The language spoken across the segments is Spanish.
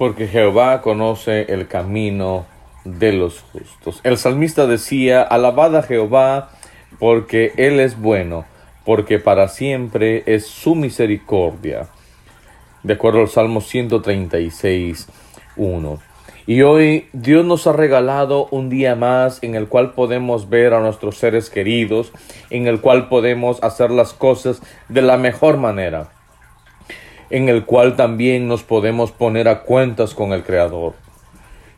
porque Jehová conoce el camino de los justos. El salmista decía, alabad a Jehová porque Él es bueno, porque para siempre es su misericordia. De acuerdo al Salmo 136, 1. Y hoy Dios nos ha regalado un día más en el cual podemos ver a nuestros seres queridos, en el cual podemos hacer las cosas de la mejor manera, en el cual también nos podemos poner a cuentas con el Creador.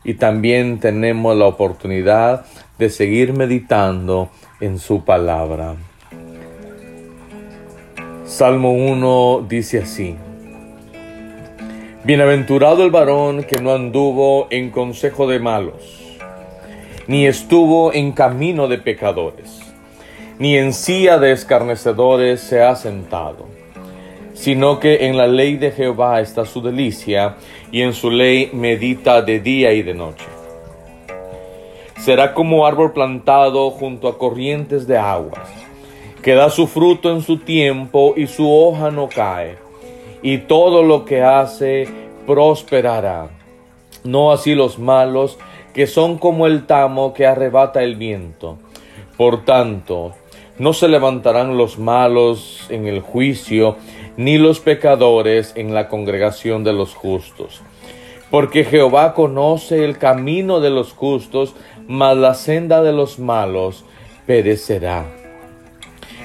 Y también tenemos la oportunidad de seguir meditando en su palabra. Salmo 1 dice así. Bienaventurado el varón que no anduvo en consejo de malos, ni estuvo en camino de pecadores, ni en silla de escarnecedores se ha sentado, sino que en la ley de Jehová está su delicia, y en su ley medita de día y de noche. Será como árbol plantado junto a corrientes de aguas, que da su fruto en su tiempo y su hoja no cae y todo lo que hace prosperará. No así los malos, que son como el tamo que arrebata el viento. Por tanto, no se levantarán los malos en el juicio, ni los pecadores en la congregación de los justos. Porque Jehová conoce el camino de los justos, mas la senda de los malos perecerá.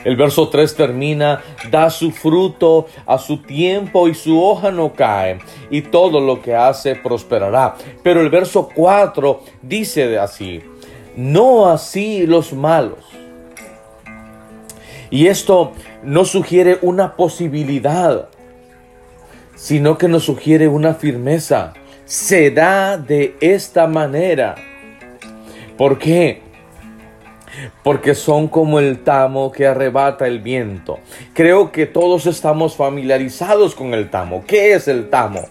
El verso 3 termina, da su fruto a su tiempo y su hoja no cae, y todo lo que hace prosperará. Pero el verso 4 dice así, no así los malos. Y esto no sugiere una posibilidad, sino que nos sugiere una firmeza. Será de esta manera. ¿Por qué? porque son como el tamo que arrebata el viento. Creo que todos estamos familiarizados con el tamo. ¿Qué es el tamo?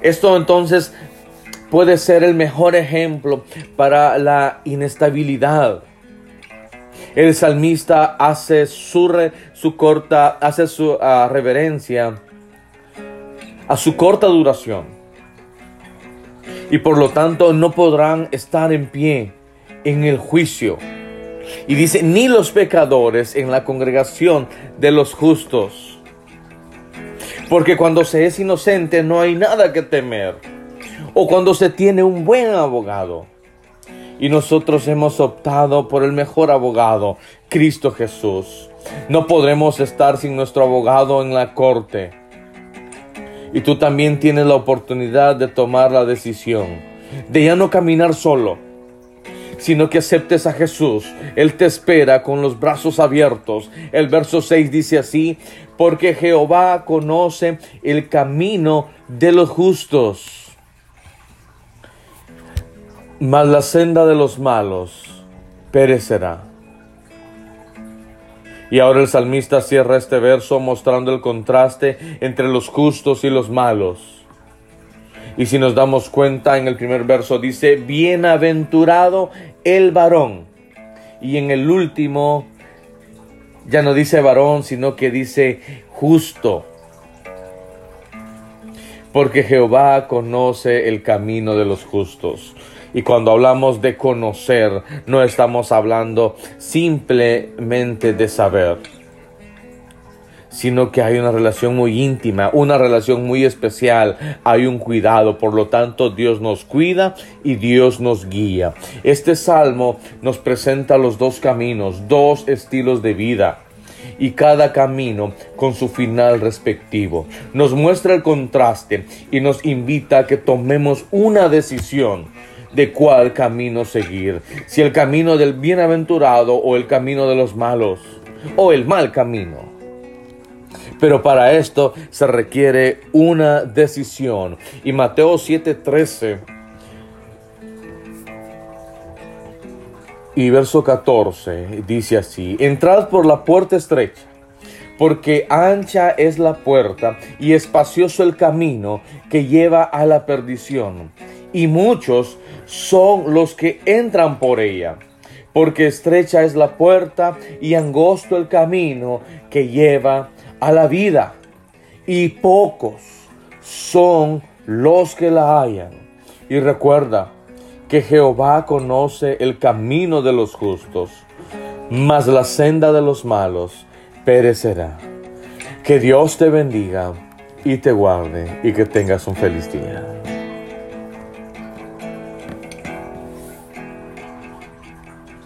Esto entonces puede ser el mejor ejemplo para la inestabilidad. El salmista hace su, su corta, hace su ah, reverencia a su corta duración. Y por lo tanto no podrán estar en pie en el juicio y dice, ni los pecadores en la congregación de los justos. Porque cuando se es inocente no hay nada que temer. O cuando se tiene un buen abogado. Y nosotros hemos optado por el mejor abogado, Cristo Jesús. No podremos estar sin nuestro abogado en la corte. Y tú también tienes la oportunidad de tomar la decisión de ya no caminar solo, sino que aceptes a Jesús. Él te espera con los brazos abiertos. El verso 6 dice así, porque Jehová conoce el camino de los justos, mas la senda de los malos perecerá. Y ahora el salmista cierra este verso mostrando el contraste entre los justos y los malos. Y si nos damos cuenta, en el primer verso dice, bienaventurado el varón. Y en el último, ya no dice varón, sino que dice justo. Porque Jehová conoce el camino de los justos. Y cuando hablamos de conocer, no estamos hablando simplemente de saber sino que hay una relación muy íntima, una relación muy especial, hay un cuidado, por lo tanto Dios nos cuida y Dios nos guía. Este salmo nos presenta los dos caminos, dos estilos de vida y cada camino con su final respectivo. Nos muestra el contraste y nos invita a que tomemos una decisión de cuál camino seguir, si el camino del bienaventurado o el camino de los malos o el mal camino. Pero para esto se requiere una decisión. Y Mateo 7:13 y verso 14 dice así, entrad por la puerta estrecha, porque ancha es la puerta y espacioso el camino que lleva a la perdición, y muchos son los que entran por ella porque estrecha es la puerta y angosto el camino que lleva a la vida, y pocos son los que la hayan. Y recuerda que Jehová conoce el camino de los justos, mas la senda de los malos perecerá. Que Dios te bendiga y te guarde y que tengas un feliz día.